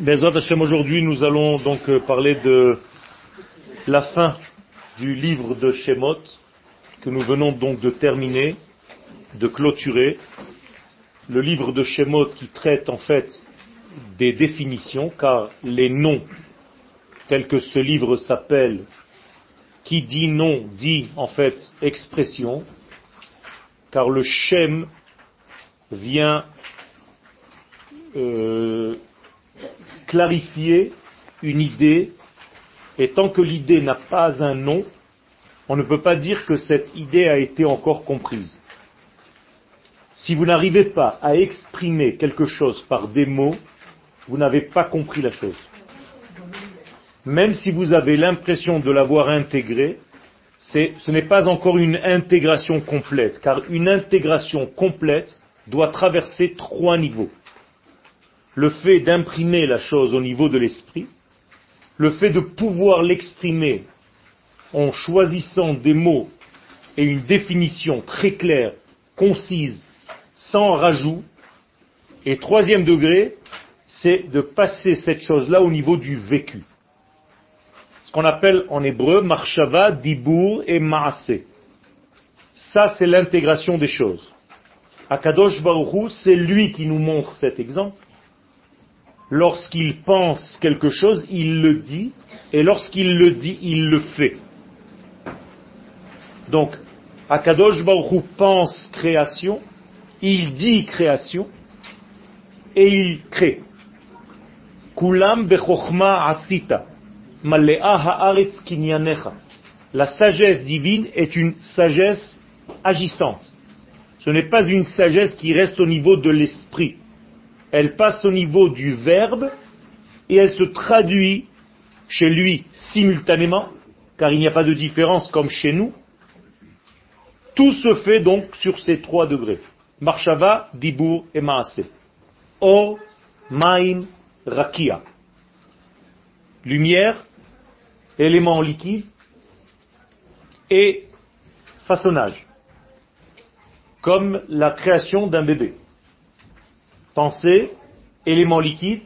Bezat Hashem, aujourd'hui nous allons donc euh, parler de la fin du livre de Shemot que nous venons donc de terminer, de clôturer. Le livre de Shemot qui traite en fait des définitions car les noms tels que ce livre s'appelle, qui dit nom dit en fait expression, car le Shem vient euh, clarifier une idée, et tant que l'idée n'a pas un nom, on ne peut pas dire que cette idée a été encore comprise. Si vous n'arrivez pas à exprimer quelque chose par des mots, vous n'avez pas compris la chose. Même si vous avez l'impression de l'avoir intégré, ce n'est pas encore une intégration complète, car une intégration complète doit traverser trois niveaux le fait d'imprimer la chose au niveau de l'esprit, le fait de pouvoir l'exprimer en choisissant des mots et une définition très claire, concise, sans rajout, et troisième degré, c'est de passer cette chose-là au niveau du vécu. Ce qu'on appelle en hébreu marshava, dibur et maase. Ça, c'est l'intégration des choses. Akadosh Baruch c'est lui qui nous montre cet exemple lorsqu'il pense quelque chose, il le dit, et lorsqu'il le dit, il le fait. Donc, Akadosh Baruch pense création, il dit création, et il crée. Kulam bechokhma asita, haaretz. La sagesse divine est une sagesse agissante. Ce n'est pas une sagesse qui reste au niveau de l'esprit elle passe au niveau du verbe et elle se traduit chez lui simultanément, car il n'y a pas de différence comme chez nous. Tout se fait donc sur ces trois degrés. Marshava, Dibur et Maase. Or, Maim, Rakia. Lumière, élément liquide et façonnage. Comme la création d'un bébé pensée, élément liquide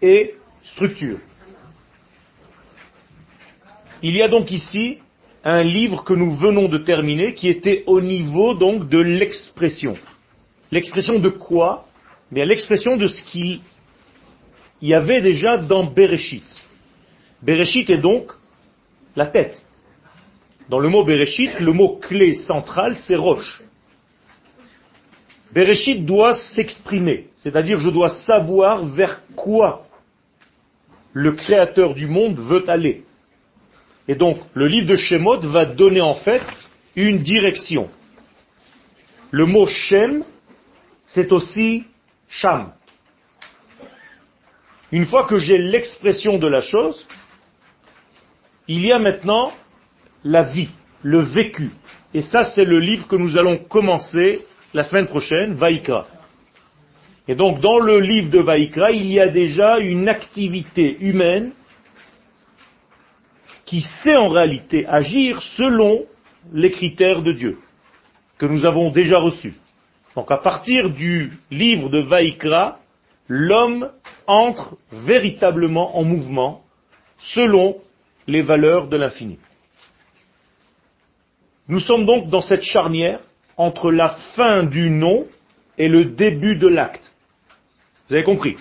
et structure. Il y a donc ici un livre que nous venons de terminer qui était au niveau donc de l'expression. L'expression de quoi? Mais l'expression de ce qu'il y avait déjà dans Bereshit. Bereshit est donc la tête. Dans le mot Bereshit, le mot clé central, c'est roche. Bereshit doit s'exprimer, c'est-à-dire je dois savoir vers quoi le créateur du monde veut aller. Et donc, le livre de Shemot va donner en fait une direction. Le mot Shem, c'est aussi Sham. Une fois que j'ai l'expression de la chose, il y a maintenant la vie, le vécu. Et ça, c'est le livre que nous allons commencer la semaine prochaine, Vaïkra. Et donc dans le livre de Vaïkra, il y a déjà une activité humaine qui sait en réalité agir selon les critères de Dieu que nous avons déjà reçus. Donc à partir du livre de Vaïkra, l'homme entre véritablement en mouvement selon les valeurs de l'infini. Nous sommes donc dans cette charnière entre la fin du nom et le début de l'acte. Vous avez compris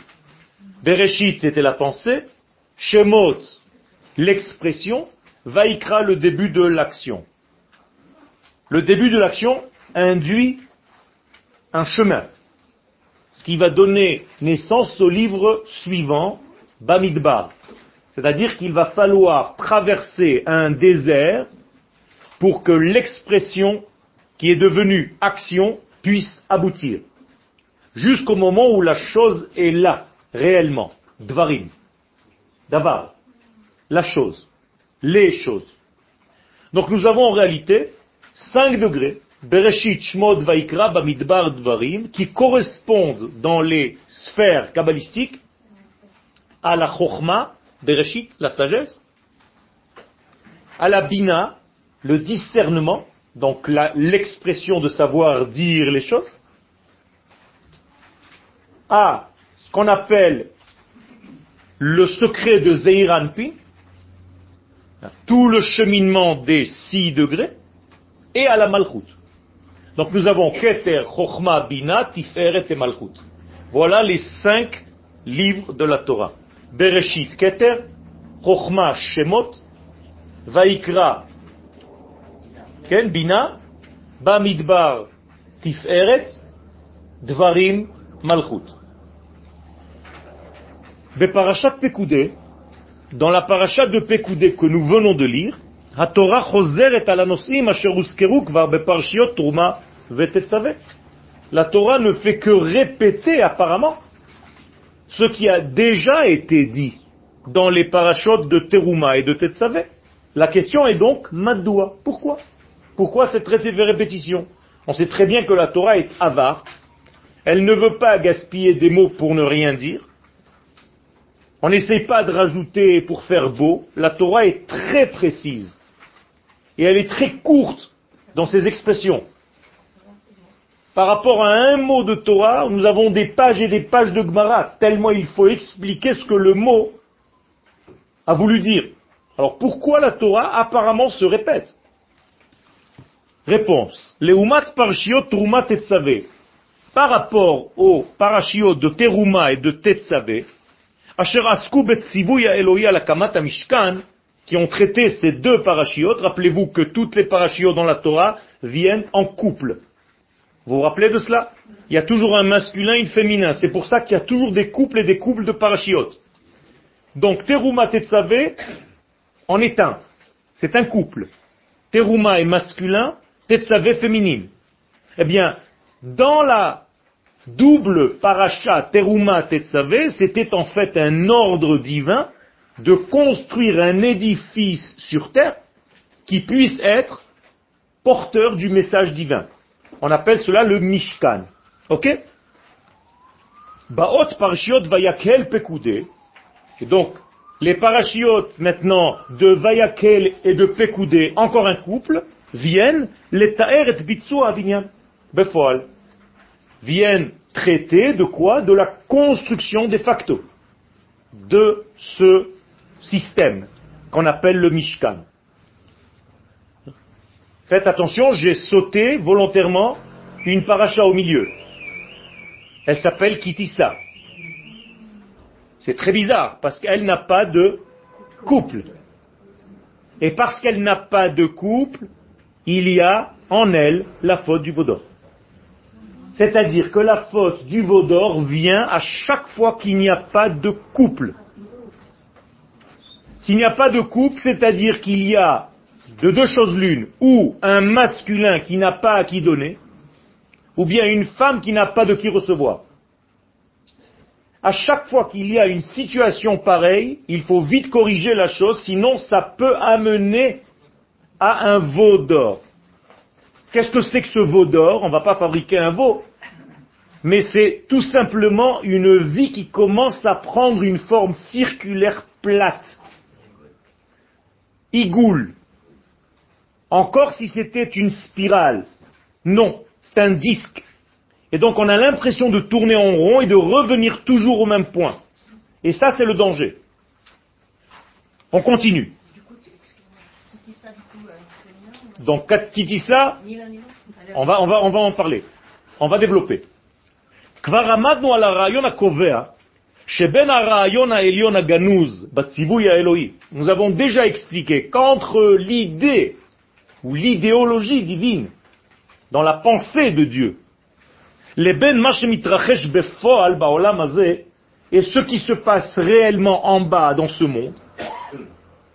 Bereshit, c'était la pensée, Shemot, l'expression, Vaikra, le début de l'action. Le début de l'action induit un chemin, ce qui va donner naissance au livre suivant, Bamidbar. C'est-à-dire qu'il va falloir traverser un désert pour que l'expression qui est devenu action puisse aboutir. Jusqu'au moment où la chose est là, réellement. Dvarim. Davar. La chose. Les choses. Donc nous avons en réalité cinq degrés, Bereshit, Shmod, Vaikra, Bamidbar, Dvarim, qui correspondent dans les sphères kabbalistiques à la Chochma, Bereshit, la sagesse, à la Bina, le discernement, donc l'expression de savoir dire les choses, à ce qu'on appelle le secret de Zeiranpi, tout le cheminement des six degrés, et à la Malchut. Donc nous avons Keter, Chochma, Bina, Tiferet et Malchut. Voilà les cinq livres de la Torah. Bereshit, Keter, Chochma, Shemot, Vaikra, Bina, Bamidbar, Tiferet, Dvarim, Malchut. Beparashat Pekoudé, dans la parashat de Pekoudé que nous venons de lire, Torah La Torah ne fait que répéter apparemment ce qui a déjà été dit dans les parachutes de Teruma et de Tetzavé. La question est donc Madoua. Pourquoi? Pourquoi cette répétition? On sait très bien que la Torah est avare. Elle ne veut pas gaspiller des mots pour ne rien dire. On n'essaye pas de rajouter pour faire beau. La Torah est très précise. Et elle est très courte dans ses expressions. Par rapport à un mot de Torah, nous avons des pages et des pages de Gemara, tellement il faut expliquer ce que le mot a voulu dire. Alors pourquoi la Torah apparemment se répète? Réponse. Leumat parshiot trumat tetzavé. Par rapport aux parashiot de Teruma et de Tetzavé, asher asku betzivuya Elohi la kamata mishkan, qui ont traité ces deux parachiotes, rappelez-vous que toutes les parachiotes dans la Torah viennent en couple. Vous vous rappelez de cela? Il y a toujours un masculin et un féminin. C'est pour ça qu'il y a toujours des couples et des couples de parachiotes. Donc Teruma Tetzavé en est un. C'est un couple. Teruma est masculin, Tetzavé féminine. Eh bien, dans la double paracha Teruma Tetzavé, c'était en fait un ordre divin de construire un édifice sur terre qui puisse être porteur du message divin. On appelle cela le Mishkan. Ok? Baot parashiot vayakel pekudé. Et donc, les parashiot maintenant de vayakel et de pekudé, encore un couple, viennent, les ta'er et bitsu avinyan, befoal, viennent traiter de quoi? De la construction de facto de ce système qu'on appelle le Mishkan. Faites attention, j'ai sauté volontairement une paracha au milieu. Elle s'appelle Kitissa. C'est très bizarre parce qu'elle n'a pas de couple. Et parce qu'elle n'a pas de couple, il y a en elle la faute du vaudor. C'est-à-dire que la faute du vaudor vient à chaque fois qu'il n'y a pas de couple. S'il n'y a pas de couple, c'est-à-dire qu'il y a de deux choses l'une, ou un masculin qui n'a pas à qui donner, ou bien une femme qui n'a pas de qui recevoir. À chaque fois qu'il y a une situation pareille, il faut vite corriger la chose, sinon ça peut amener à un veau d'or. Qu'est-ce que c'est que ce veau d'or? On ne va pas fabriquer un veau. Mais c'est tout simplement une vie qui commence à prendre une forme circulaire plate. Igoul. Encore si c'était une spirale. Non, c'est un disque. Et donc on a l'impression de tourner en rond et de revenir toujours au même point. Et ça, c'est le danger. On continue. Donc, Kitissa, on va, on, va, on va en parler. On va développer. Kvaramadu ala rayon nous avons déjà expliqué qu'entre l'idée ou l'idéologie divine dans la pensée de Dieu, les ben et ce qui se passe réellement en bas dans ce monde,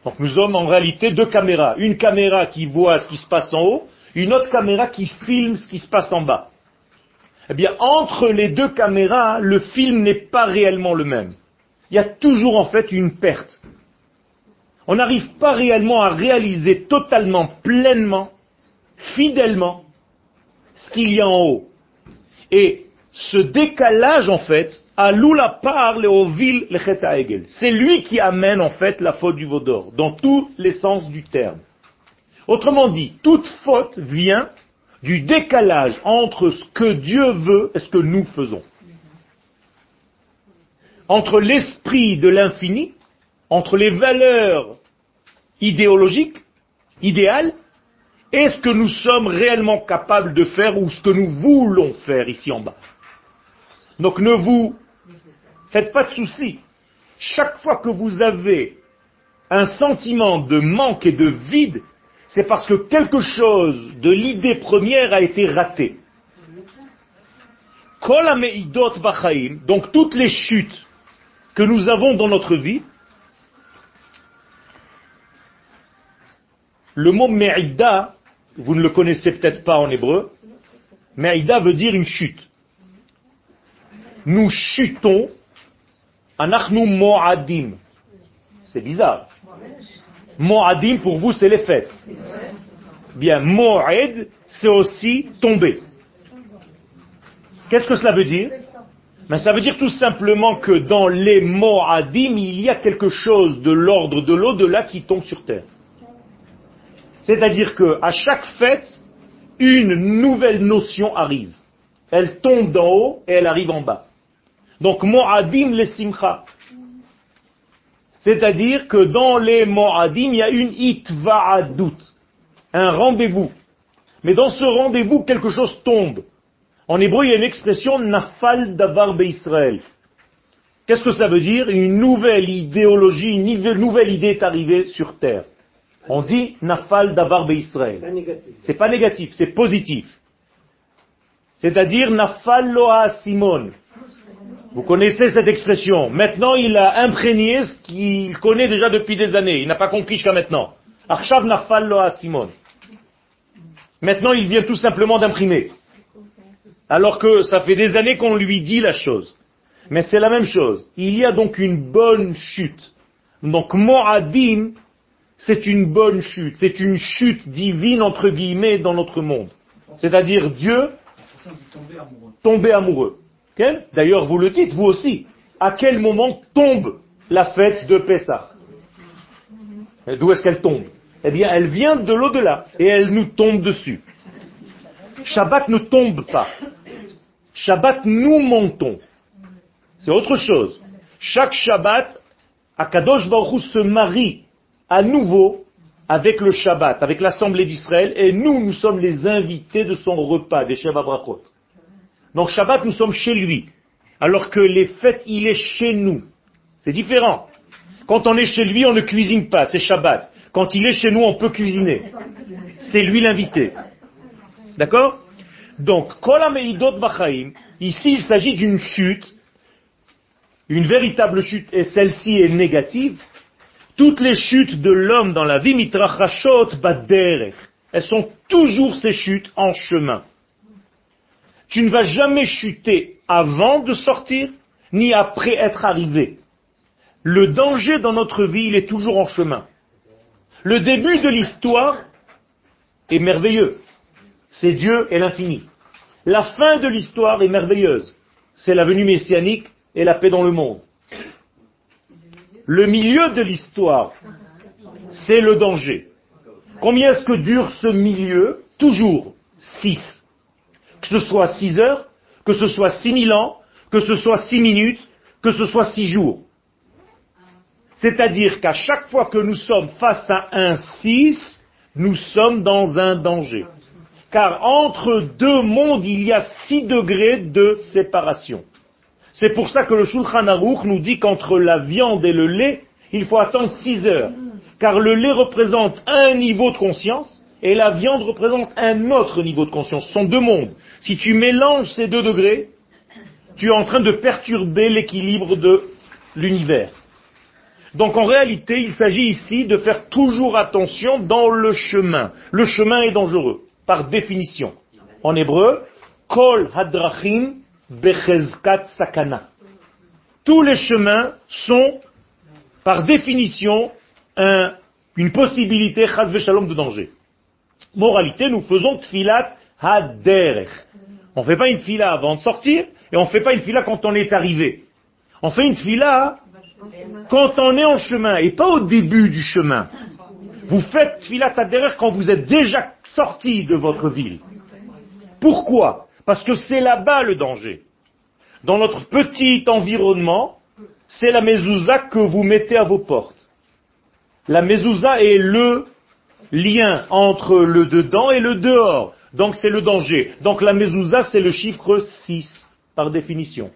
donc nous sommes en réalité deux caméras. Une caméra qui voit ce qui se passe en haut, une autre caméra qui filme ce qui se passe en bas. Eh bien, entre les deux caméras, le film n'est pas réellement le même. Il y a toujours en fait une perte. On n'arrive pas réellement à réaliser totalement, pleinement, fidèlement, ce qu'il y a en haut. Et ce décalage, en fait, à l'oula parle au le C'est lui qui amène, en fait, la faute du vaudor, dans tous les sens du terme. Autrement dit, toute faute vient du décalage entre ce que Dieu veut et ce que nous faisons. entre l'esprit de l'infini, entre les valeurs idéologiques, idéales, et ce que nous sommes réellement capables de faire ou ce que nous voulons faire ici en bas. Donc ne vous faites pas de soucis. Chaque fois que vous avez un sentiment de manque et de vide, c'est parce que quelque chose de l'idée première a été raté. Donc toutes les chutes que nous avons dans notre vie, le mot me'ida, vous ne le connaissez peut-être pas en hébreu, me'ida veut dire une chute. Nous chutons, anachnu mo'adim. C'est bizarre. Mo'adim pour vous c'est les fêtes. Bien, mo'ed c'est aussi tomber. Qu'est-ce que cela veut dire? Mais Ça veut dire tout simplement que dans les mo'adim, il y a quelque chose de l'ordre de l'au-delà qui tombe sur terre. C'est-à-dire que à chaque fête, une nouvelle notion arrive. Elle tombe d'en haut et elle arrive en bas. Donc mo'adim les simcha. C'est-à-dire que dans les mo'adim, il y a une itva'adut, un rendez-vous. Mais dans ce rendez-vous, quelque chose tombe. En hébreu, il y a une expression nafal davar Israël. Qu'est-ce que ça veut dire? Une nouvelle idéologie, une nouvelle idée est arrivée sur terre. On dit nafal davar Israël. C'est pas négatif, c'est positif. C'est-à-dire nafal loa simon. Vous connaissez cette expression. Maintenant, il a imprégné ce qu'il connaît déjà depuis des années. Il n'a pas compris jusqu'à maintenant. Arshav nafal loa simon. Maintenant, il vient tout simplement d'imprimer. Alors que ça fait des années qu'on lui dit la chose. Mais c'est la même chose. Il y a donc une bonne chute. Donc, Mo'adim, c'est une bonne chute. C'est une chute divine, entre guillemets, dans notre monde. C'est-à-dire Dieu tomber amoureux. D'ailleurs, vous le dites, vous aussi. À quel moment tombe la fête de Pessah D'où est-ce qu'elle tombe Eh bien, elle vient de l'au-delà et elle nous tombe dessus. Shabbat ne tombe pas. Shabbat, nous montons. C'est autre chose. Chaque Shabbat, Akadosh Baruch se marie à nouveau avec le Shabbat, avec l'Assemblée d'Israël, et nous, nous sommes les invités de son repas, des Sheva Brachot. Donc Shabbat, nous sommes chez lui, alors que les fêtes, il est chez nous. C'est différent. Quand on est chez lui, on ne cuisine pas, c'est Shabbat. Quand il est chez nous, on peut cuisiner. C'est lui l'invité. D'accord? Donc, ici il s'agit d'une chute, une véritable chute, et celle-ci est négative. Toutes les chutes de l'homme dans la vie, mitrachashot baderech, elles sont toujours ces chutes en chemin. Tu ne vas jamais chuter avant de sortir, ni après être arrivé. Le danger dans notre vie, il est toujours en chemin. Le début de l'histoire est merveilleux c'est Dieu et l'infini. La fin de l'histoire est merveilleuse. C'est la venue messianique et la paix dans le monde. Le milieu de l'histoire, c'est le danger. Combien est-ce que dure ce milieu Toujours six. Que ce soit six heures, que ce soit six mille ans, que ce soit six minutes, que ce soit six jours. C'est-à-dire qu'à chaque fois que nous sommes face à un six, nous sommes dans un danger car entre deux mondes, il y a six degrés de séparation. C'est pour ça que le Shulchan Aruch nous dit qu'entre la viande et le lait, il faut attendre six heures. Car le lait représente un niveau de conscience et la viande représente un autre niveau de conscience. Ce sont deux mondes. Si tu mélanges ces deux degrés, tu es en train de perturber l'équilibre de l'univers. Donc en réalité, il s'agit ici de faire toujours attention dans le chemin. Le chemin est dangereux par définition. En hébreu, Kol Hadrachim Bechezkat Sakana. Tous les chemins sont, par définition, une possibilité, chas de danger. Moralité, nous faisons tfilat haderech. On ne fait pas une fila avant de sortir, et on ne fait pas une fila quand on est arrivé. On fait une fila quand on est en chemin, et pas au début du chemin. Vous faites tfilat haderech quand vous êtes déjà sorti de votre ville. Pourquoi? Parce que c'est là-bas le danger. Dans notre petit environnement, c'est la mezouza que vous mettez à vos portes. La mezouza est le lien entre le dedans et le dehors. Donc c'est le danger. Donc la mezouza, c'est le chiffre 6, par définition.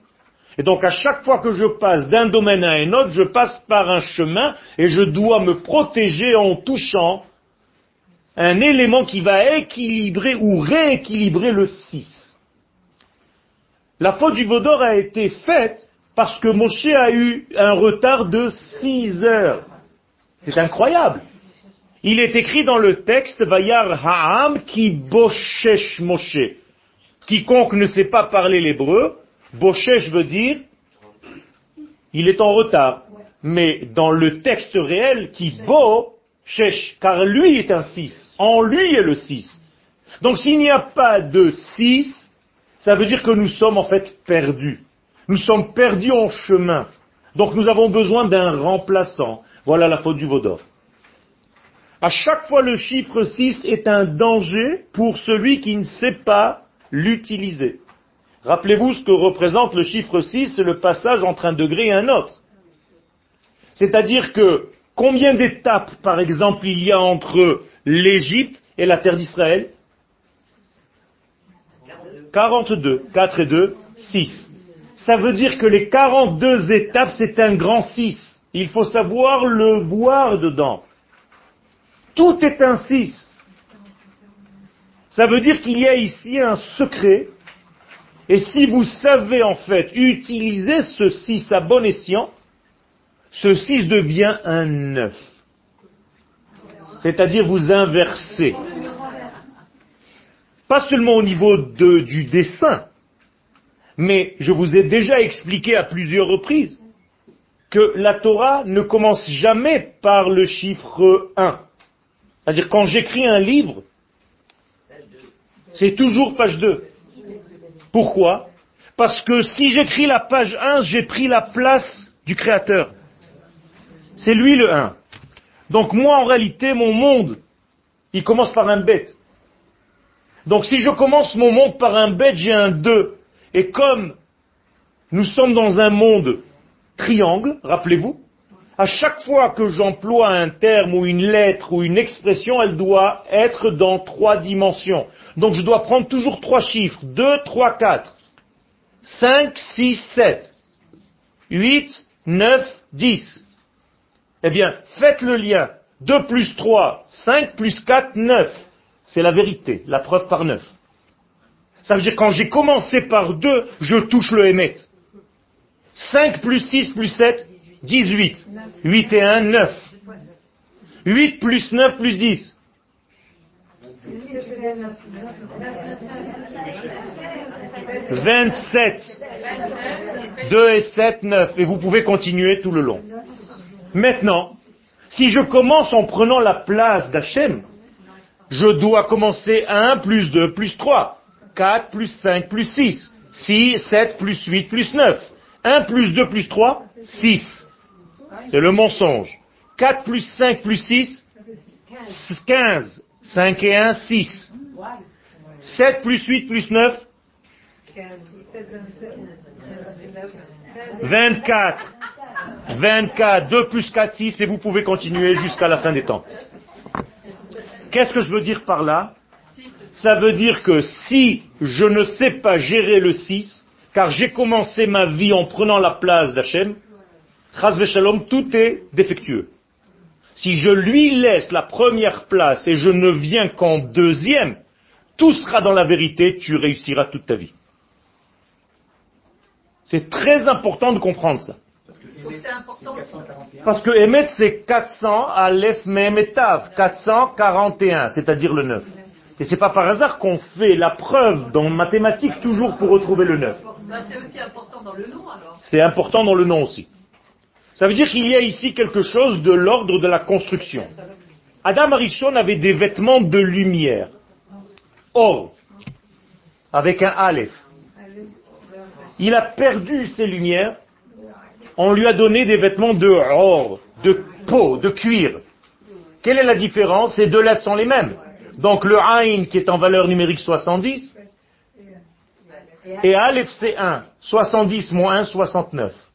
Et donc à chaque fois que je passe d'un domaine à un autre, je passe par un chemin et je dois me protéger en touchant un élément qui va équilibrer ou rééquilibrer le 6. La faute du Vaudor a été faite parce que Moshe a eu un retard de 6 heures. C'est incroyable. Il est écrit dans le texte, Vayar Ha'am qui boshesh Moshe. Quiconque ne sait pas parler l'hébreu, boshesh veut dire, il est en retard. Mais dans le texte réel, qui bo, car lui est un 6. En lui est le 6. Donc s'il n'y a pas de 6, ça veut dire que nous sommes en fait perdus. Nous sommes perdus en chemin. Donc nous avons besoin d'un remplaçant. Voilà la faute du Vaudor. À chaque fois, le chiffre 6 est un danger pour celui qui ne sait pas l'utiliser. Rappelez-vous ce que représente le chiffre 6, c'est le passage entre un degré et un autre. C'est-à-dire que combien d'étapes, par exemple, il y a entre l'Égypte et la terre d'Israël? 42. 4 et 2, 6. Ça veut dire que les 42 étapes, c'est un grand 6. Il faut savoir le voir dedans. Tout est un 6. Ça veut dire qu'il y a ici un secret. Et si vous savez en fait utiliser ce 6 à bon escient, ce 6 devient un 9. C'est-à-dire vous inversez. Pas seulement au niveau du dessin, mais je vous ai déjà expliqué à plusieurs reprises que la Torah ne commence jamais par le chiffre 1. C'est-à-dire quand j'écris un livre, c'est toujours page 2. Pourquoi? Parce que si j'écris la page 1, j'ai pris la place du créateur. C'est lui le 1. Donc moi en réalité, mon monde, il commence par un bête. Donc si je commence mon monde par un bête, j'ai un 2. Et comme nous sommes dans un monde triangle, rappelez-vous, à chaque fois que j'emploie un terme ou une lettre ou une expression, elle doit être dans trois dimensions. Donc je dois prendre toujours trois chiffres. 2, 3, 4. 5, 6, 7. 8, 9, 10. Eh bien, faites le lien. 2 plus 3, 5 plus 4, 9. C'est la vérité, la preuve par 9. Ça veut dire quand j'ai commencé par 2, je touche le émet. 5 plus 6 plus 7, 18. 8 et 1, 9. 8 plus 9 plus 10. 27. 2 et 7, 9. Et vous pouvez continuer tout le long. Maintenant, si je commence en prenant la place d'Hachem, je dois commencer 1 plus 2 plus 3, 4 plus 5 plus 6, 6, 7 plus 8 plus 9. 1 plus 2 plus 3, 6. C'est le mensonge. 4 plus 5 plus 6, 15. 5 et 1, 6. 7 plus 8 plus 9, 24. 24. 2 plus 4, 6. Et vous pouvez continuer jusqu'à la fin des temps. Qu'est-ce que je veux dire par là? Ça veut dire que si je ne sais pas gérer le 6, car j'ai commencé ma vie en prenant la place d'Hachem, tout est défectueux. Si je lui laisse la première place et je ne viens qu'en deuxième, tout sera dans la vérité, tu réussiras toute ta vie. C'est très important de comprendre ça. Parce que Emet, c'est 400 Aleph Mem et Tav, 441, c'est-à-dire le 9. Et c'est pas par hasard qu'on fait la preuve dans mathématiques toujours pour retrouver le 9. Bah, c'est aussi important dans le nom alors. C'est important dans le nom aussi. Ça veut dire qu'il y a ici quelque chose de l'ordre de la construction. Adam Arishon avait des vêtements de lumière. Or, avec un Aleph. Il a perdu ses lumières. On lui a donné des vêtements de or, de peau, de cuir. Quelle est la différence? Ces deux lettres sont les mêmes. Donc le Ain qui est en valeur numérique 70 et Aleph c'est 1. 70 moins 1, 69.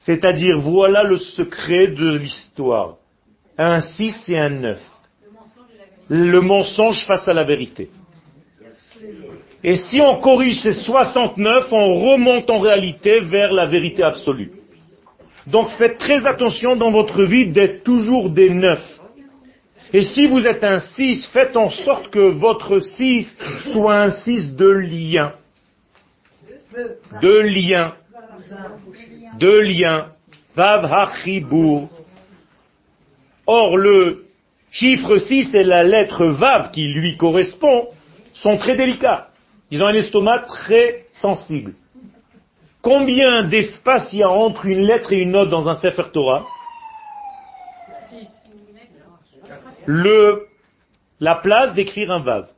C'est-à-dire, voilà le secret de l'histoire. Un 6 et un 9. Le mensonge face à la vérité. Et si on corrige ces 69, on remonte en réalité vers la vérité absolue. Donc faites très attention dans votre vie d'être toujours des 9. Et si vous êtes un 6, faites en sorte que votre 6 soit un 6 de lien. De lien. De lien. Vav hachibur. Or, le chiffre 6 et la lettre Vav qui lui correspond sont très délicats. Ils ont un estomac très sensible. Combien d'espace il y a entre une lettre et une autre dans un Sefer Torah? Le, la place d'écrire un Vav.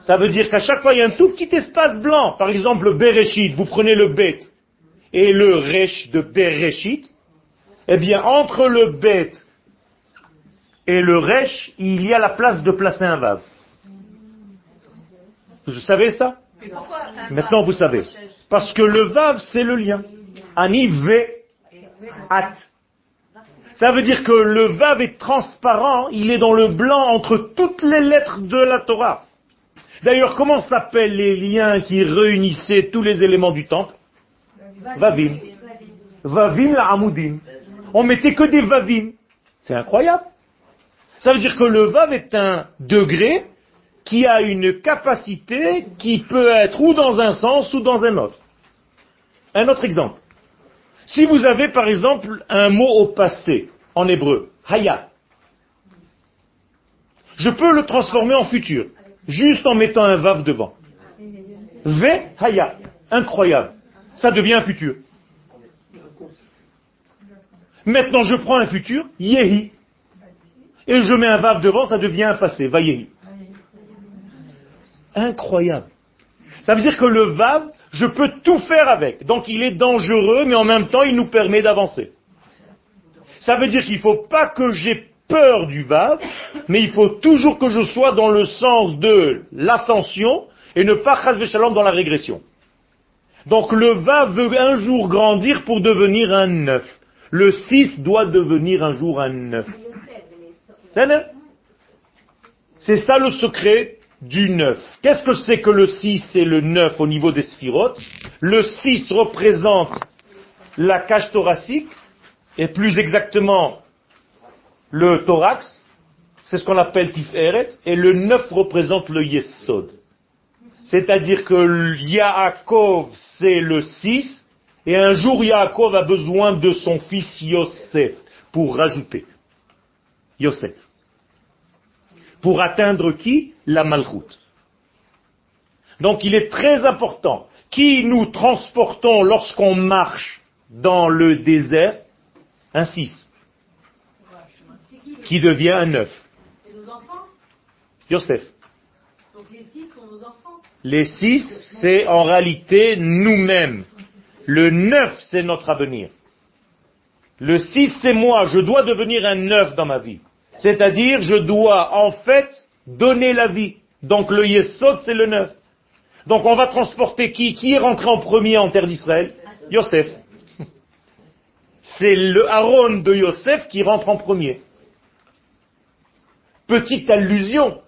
Ça veut dire qu'à chaque fois, il y a un tout petit espace blanc. Par exemple, le Bereshit, vous prenez le Bet et le Resh de Bereshit. Eh bien, entre le Bet et le Resh, il y a la place de placer un Vav. Vous savez ça? Maintenant, vous savez. Parce que le Vav, c'est le lien. Ani ve at. Ça veut dire que le Vav est transparent, il est dans le blanc entre toutes les lettres de la Torah. D'ailleurs, comment s'appellent les liens qui réunissaient tous les éléments du temple? Vavim. Vavim la Amoudim. On mettait que des Vavim. C'est incroyable. Ça veut dire que le Vav est un degré qui a une capacité qui peut être ou dans un sens ou dans un autre. Un autre exemple. Si vous avez par exemple un mot au passé en hébreu, haya, je peux le transformer en futur, juste en mettant un vav devant. Ve haya, incroyable. Ça devient un futur. Maintenant je prends un futur, yehi, et je mets un vav devant, ça devient un passé, vayehi. Incroyable. Ça veut dire que le vav, je peux tout faire avec. Donc il est dangereux, mais en même temps, il nous permet d'avancer. Ça veut dire qu'il ne faut pas que j'ai peur du vav, mais il faut toujours que je sois dans le sens de l'ascension et ne pas shalom dans la régression. Donc le vav veut un jour grandir pour devenir un neuf. Le 6 doit devenir un jour un neuf. C'est ça le secret du 9. Qu'est-ce que c'est que le 6 et le 9 au niveau des sphirotes? Le 6 représente la cage thoracique, et plus exactement le thorax, c'est ce qu'on appelle Tiferet, et le 9 représente le Yesod. C'est-à-dire que Yaakov, c'est le 6, et un jour Yaakov a besoin de son fils Yosef pour rajouter. Yosef. Pour atteindre qui? La malchoute. Donc il est très important. Qui nous transportons lorsqu'on marche dans le désert? Un 6. Qui devient un 9. C'est nos enfants Yosef. Donc les 6 sont nos enfants Les 6, c'est en réalité nous-mêmes. Le 9, c'est notre avenir. Le 6, c'est moi. Je dois devenir un 9 dans ma vie. C'est-à-dire, je dois en fait donner la vie. Donc le Yesod, c'est le neuf. Donc on va transporter qui? Qui est rentré en premier en terre d'Israël? Yosef. C'est le Aaron de Yosef qui rentre en premier. Petite allusion.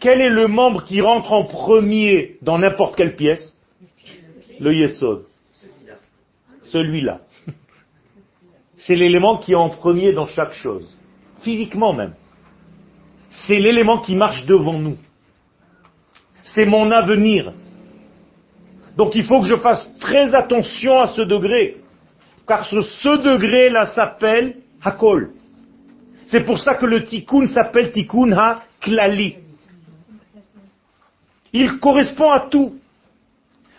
Quel est le membre qui rentre en premier dans n'importe quelle pièce? Le Yesod. Celui-là. C'est l'élément qui est en premier dans chaque chose physiquement même. C'est l'élément qui marche devant nous. C'est mon avenir. Donc il faut que je fasse très attention à ce degré. Car ce, degré-là s'appelle Hakol. C'est pour ça que le tikkun s'appelle tikkun ha-klali. Il correspond à tout.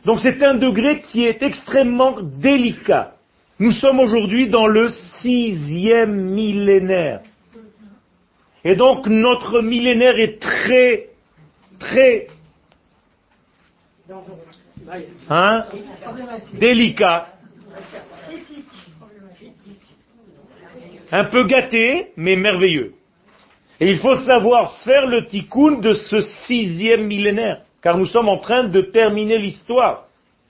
Donc c'est un degré qui est extrêmement délicat. Nous sommes aujourd'hui dans le sixième millénaire. Et donc notre millénaire est très, très hein, délicat, un peu gâté, mais merveilleux. Et il faut savoir faire le tikkun de ce sixième millénaire, car nous sommes en train de terminer l'histoire.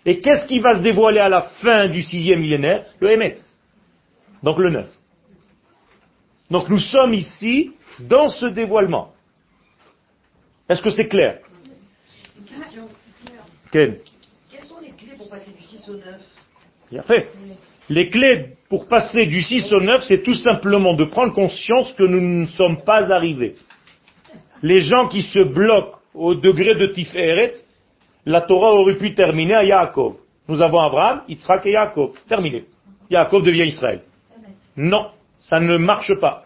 Et qu'est-ce qui va se dévoiler à la fin du sixième millénaire? Le Hémet. Donc le neuf. Donc nous sommes ici dans ce dévoilement. Est-ce que c'est clair? Quelles sont les clés pour passer du 6 au 9 Bien fait. Les clés pour passer du 6 au 9, c'est tout simplement de prendre conscience que nous ne sommes pas arrivés. Les gens qui se bloquent au degré de Tiferet, la Torah aurait pu terminer à Yaakov. Nous avons Abraham, Yitzhak et Yaakov. Terminé. Yaakov devient Israël. Non, ça ne marche pas.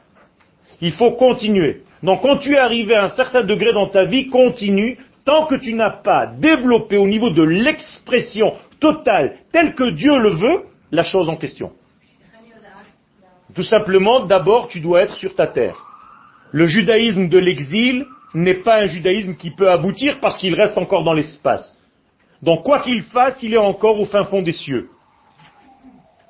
Il faut continuer. Donc quand tu es arrivé à un certain degré dans ta vie, continue tant que tu n'as pas développé au niveau de l'expression totale telle que Dieu le veut, la chose en question. Tout simplement, d'abord, tu dois être sur ta terre. Le judaïsme de l'exil n'est pas un judaïsme qui peut aboutir parce qu'il reste encore dans l'espace. Donc quoi qu'il fasse, il est encore au fin fond des cieux.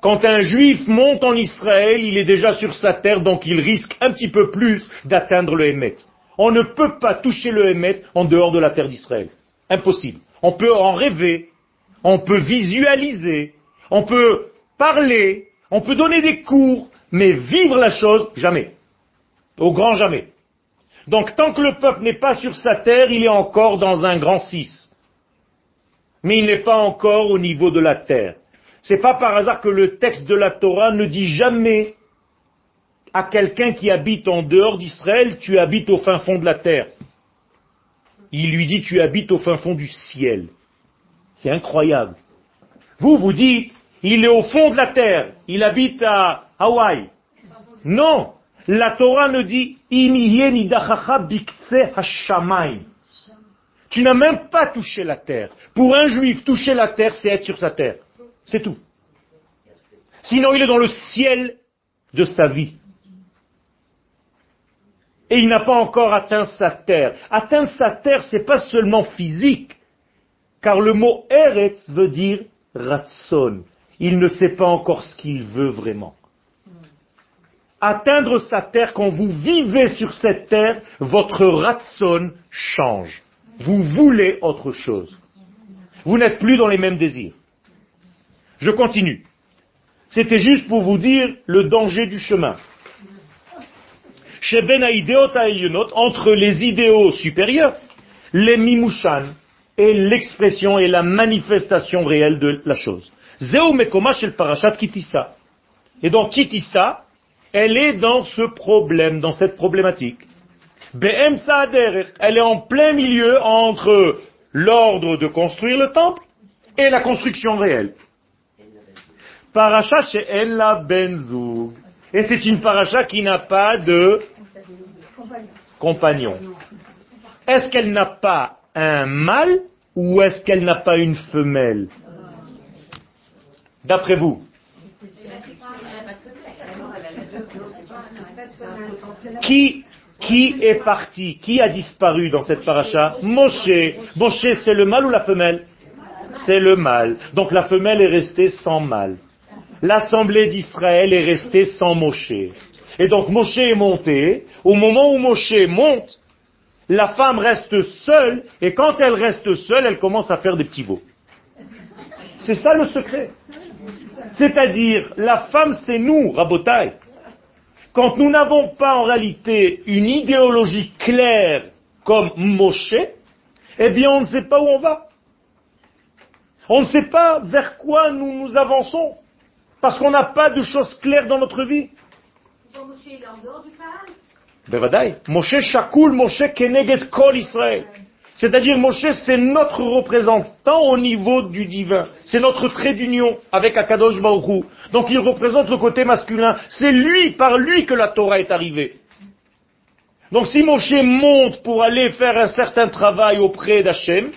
Quand un juif monte en Israël, il est déjà sur sa terre, donc il risque un petit peu plus d'atteindre le Hémet. On ne peut pas toucher le Hémet en dehors de la terre d'Israël. Impossible. On peut en rêver, on peut visualiser, on peut parler, on peut donner des cours, mais vivre la chose, jamais. Au grand jamais. Donc tant que le peuple n'est pas sur sa terre, il est encore dans un grand 6. Mais il n'est pas encore au niveau de la terre. C'est pas par hasard que le texte de la Torah ne dit jamais à quelqu'un qui habite en dehors d'Israël, tu habites au fin fond de la terre. Il lui dit, tu habites au fin fond du ciel. C'est incroyable. Vous, vous dites, il est au fond de la terre, il habite à Hawaï. Non, la Torah ne dit, tu n'as même pas touché la terre. Pour un juif, toucher la terre, c'est être sur sa terre. C'est tout. Sinon, il est dans le ciel de sa vie. Et il n'a pas encore atteint sa terre. Atteindre sa terre, c'est pas seulement physique, car le mot Eretz veut dire ratson. Il ne sait pas encore ce qu'il veut vraiment. Atteindre sa terre, quand vous vivez sur cette terre, votre ratson change. Vous voulez autre chose. Vous n'êtes plus dans les mêmes désirs. Je continue. C'était juste pour vous dire le danger du chemin. Ben entre les idéaux supérieurs, les mimouchan et l'expression et la manifestation réelle de la chose. Zeu mekoma shel parashat kitissa. Et donc kitissa, elle est dans ce problème, dans cette problématique. Elle est en plein milieu entre l'ordre de construire le temple et la construction réelle. Paracha chez la benzoug. Et c'est une paracha qui n'a pas de compagnon. Est-ce qu'elle n'a pas un mâle ou est-ce qu'elle n'a pas une femelle? D'après vous Qui qui est parti Qui a disparu dans cette paracha? Moshe. Moshe, c'est le mâle ou la femelle? C'est le mâle. Donc la femelle est restée sans mâle. L'assemblée d'Israël est restée sans Moshe. Et donc Moshe est monté. Au moment où Moshe monte, la femme reste seule, et quand elle reste seule, elle commence à faire des petits veaux. C'est ça le secret. C'est-à-dire, la femme, c'est nous, Rabotai. Quand nous n'avons pas en réalité une idéologie claire comme Moshe, eh bien on ne sait pas où on va. On ne sait pas vers quoi nous nous avançons, parce qu'on n'a pas de choses claires dans notre vie. Moshe, il est en dehors du Moshe Shakul, Moshe Keneged Kol Israël. C'est-à-dire, Moshe, c'est notre représentant au niveau du divin. C'est notre trait d'union avec Akadosh Baruch Donc il représente le côté masculin. C'est lui, par lui, que la Torah est arrivée. Donc si Moshe monte pour aller faire un certain travail auprès d'Hachem,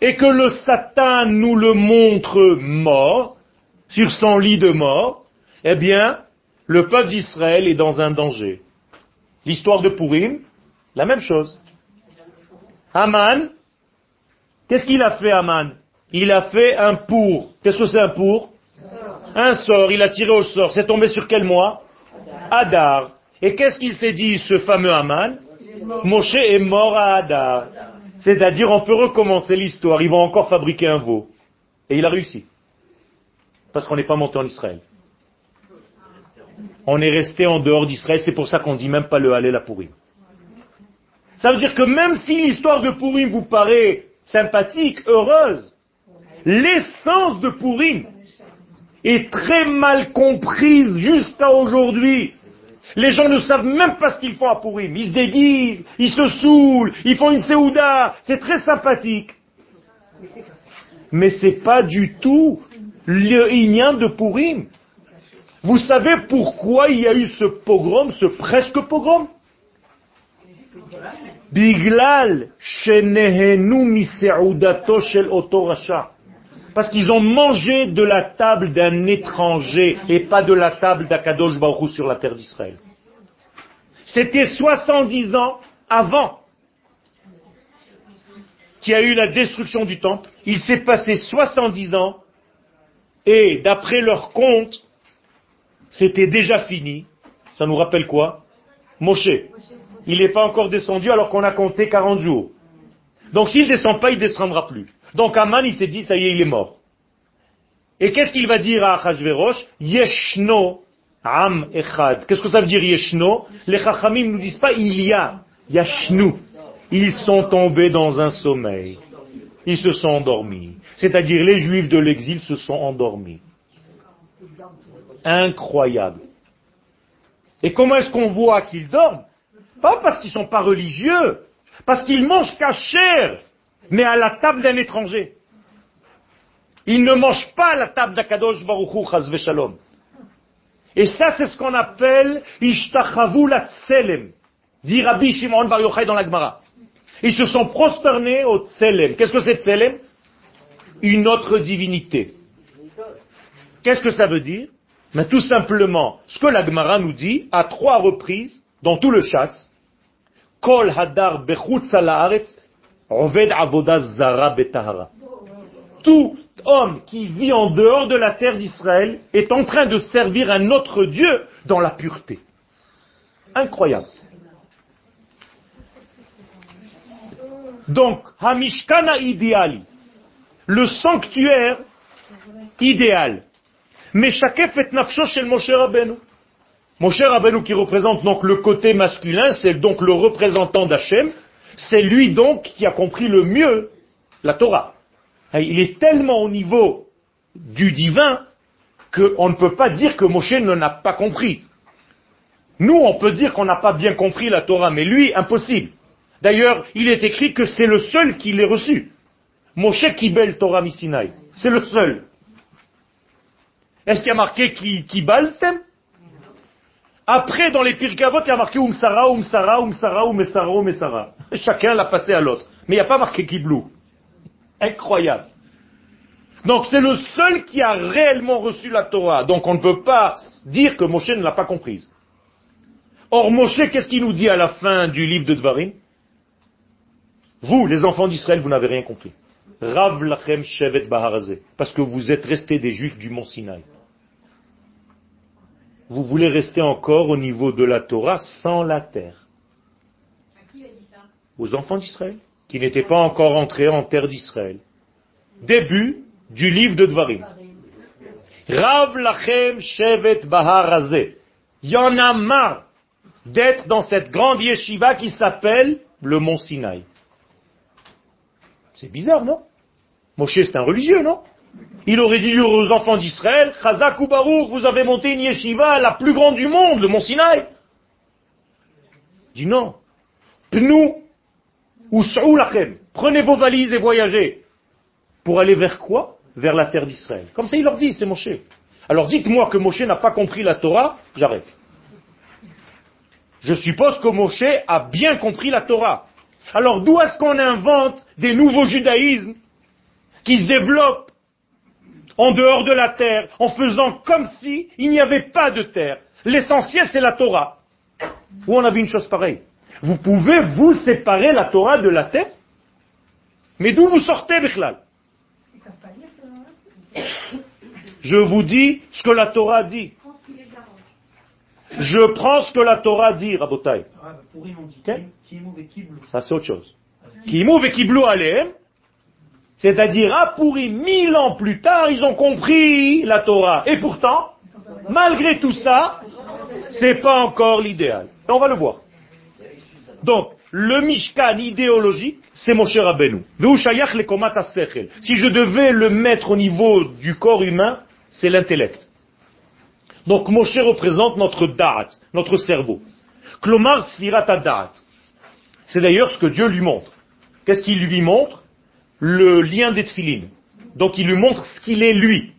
et que le Satan nous le montre mort, sur son lit de mort, eh bien, le peuple d'Israël est dans un danger. L'histoire de Purim, la même chose. Aman, qu'est-ce qu'il a fait Aman? Il a fait un pour. Qu'est-ce que c'est un pour? Un sort, il a tiré au sort. C'est tombé sur quel mois? Adar. Et qu'est-ce qu'il s'est dit, ce fameux Aman? Moshe est mort à Adar. C'est-à-dire, on peut recommencer l'histoire. Ils vont encore fabriquer un veau. Et il a réussi. Parce qu'on n'est pas monté en Israël. On est resté en dehors d'Israël, c'est pour ça qu'on dit même pas le Hallel à Purim. Ça veut dire que même si l'histoire de Purim vous paraît sympathique, heureuse, l'essence de Purim est très mal comprise jusqu'à aujourd'hui. Les gens ne savent même pas ce qu'ils font à Purim. Ils se déguisent, ils se saoulent, ils font une séouda, c'est très sympathique. Mais c'est pas du tout le de Purim. Vous savez pourquoi il y a eu ce pogrom, ce presque pogrom? Biglal. Parce qu'ils ont mangé de la table d'un étranger et pas de la table d'Akadosh Baruch sur la terre d'Israël. C'était 70 ans avant qu'il y a eu la destruction du temple. Il s'est passé 70 ans et d'après leur compte, c'était déjà fini. Ça nous rappelle quoi? Moshe. Il n'est pas encore descendu alors qu'on a compté 40 jours. Donc s'il ne descend pas, il descendra plus. Donc Aman, il s'est dit, ça y est, il est mort. Et qu'est-ce qu'il va dire à Achashverosh Yeshno Am Echad. Qu'est-ce que ça veut dire Yeshno? Les Chachamim ne nous disent pas il y a. Yashnu. Ils sont tombés dans un sommeil. Ils se sont endormis. C'est-à-dire les Juifs de l'exil se sont endormis. Incroyable. Et comment est-ce qu'on voit qu'ils dorment? Pas parce qu'ils ne sont pas religieux, parce qu'ils mangent cachère, mais à la table d'un étranger. Ils ne mangent pas à la table d'Akadosh Baruchu Chaz Shalom. Et ça, c'est ce qu'on appelle Ishtachavu la Tselem, dit Rabbi Shimon Bar Yochai dans la Gemara. Ils se sont prosternés au Tselem. Qu'est-ce que c'est Tselem? Une autre divinité. Qu'est-ce que ça veut dire? Mais Tout simplement, ce que la Gemara nous dit à trois reprises dans tout le chasse, Tout homme qui vit en dehors de la terre d'Israël est en train de servir un autre Dieu dans la pureté. Incroyable. Donc, Hamishkana idéali, le sanctuaire idéal. Mais et nafsho Moshe Rabbeinu. Moshe Rabbeinu qui représente donc le côté masculin, c'est donc le représentant d'Hachem, c'est lui donc qui a compris le mieux la Torah. Il est tellement au niveau du divin qu'on ne peut pas dire que Moshe ne l'a pas compris. Nous, on peut dire qu'on n'a pas bien compris la Torah, mais lui, impossible. D'ailleurs, il est écrit que c'est le seul qui l'ait reçu. Moshe Kibel Torah Misinaï. C'est le seul. Est-ce qu'il y a marqué Kibaltem Après, dans les Pirkavot, il y a marqué Umsara, Umsara, Umsara, Umesara, Umesara. Chacun l'a passé à l'autre. Mais il n'y a pas marqué Kiblou. Incroyable. Donc c'est le seul qui a réellement reçu la Torah. Donc on ne peut pas dire que Moshe ne l'a pas comprise. Or Moshe, qu'est-ce qu'il nous dit à la fin du livre de Dvarim? Vous, les enfants d'Israël, vous n'avez rien compris. Rav lachem shevet baharazé. Parce que vous êtes restés des juifs du mont Sinaï. Vous voulez rester encore au niveau de la Torah sans la terre. Aux enfants d'Israël qui n'était pas encore entré en terre d'Israël. Début du livre de Dvarim. Rav lachem shevet baharazé. Il y en a marre d'être dans cette grande yeshiva qui s'appelle le mont Sinaï. C'est bizarre, non? Moshe, c'est un religieux, non? Il aurait dit aux enfants d'Israël, Chazak ou Baruch, vous avez monté une yeshiva la plus grande du monde, le mont Sinaï. Il dit non. Pnou ou Prenez vos valises et voyagez. Pour aller vers quoi? Vers la terre d'Israël. Comme ça, il leur dit, c'est Moshe. Alors dites-moi que Moshe n'a pas compris la Torah, j'arrête. Je suppose que Moshe a bien compris la Torah. Alors d'où est-ce qu'on invente des nouveaux judaïsmes qui se développent en dehors de la terre, en faisant comme si il n'y avait pas de terre L'essentiel, c'est la Torah. Où on a vu une chose pareille vous pouvez vous séparer la Torah de la tête Mais d'où vous sortez, Bichlal? Je vous dis ce que la Torah dit. Je prends ce que la Torah dit, Rabotai. Ça, c'est autre chose. Kimou ve kiblu aleem. C'est-à-dire, à pourri, mille ans plus tard, ils ont compris la Torah. Et pourtant, malgré tout ça, c'est pas encore l'idéal. On va le voir. Donc, le Mishkan idéologique, c'est Moshe Rabbeinu. Si je devais le mettre au niveau du corps humain, c'est l'intellect. Donc Moshe représente notre da'at, notre cerveau. Klomar sfirat da'at. C'est d'ailleurs ce que Dieu lui montre. Qu'est-ce qu'il lui montre? Le lien des tfilines. Donc il lui montre ce qu'il est lui.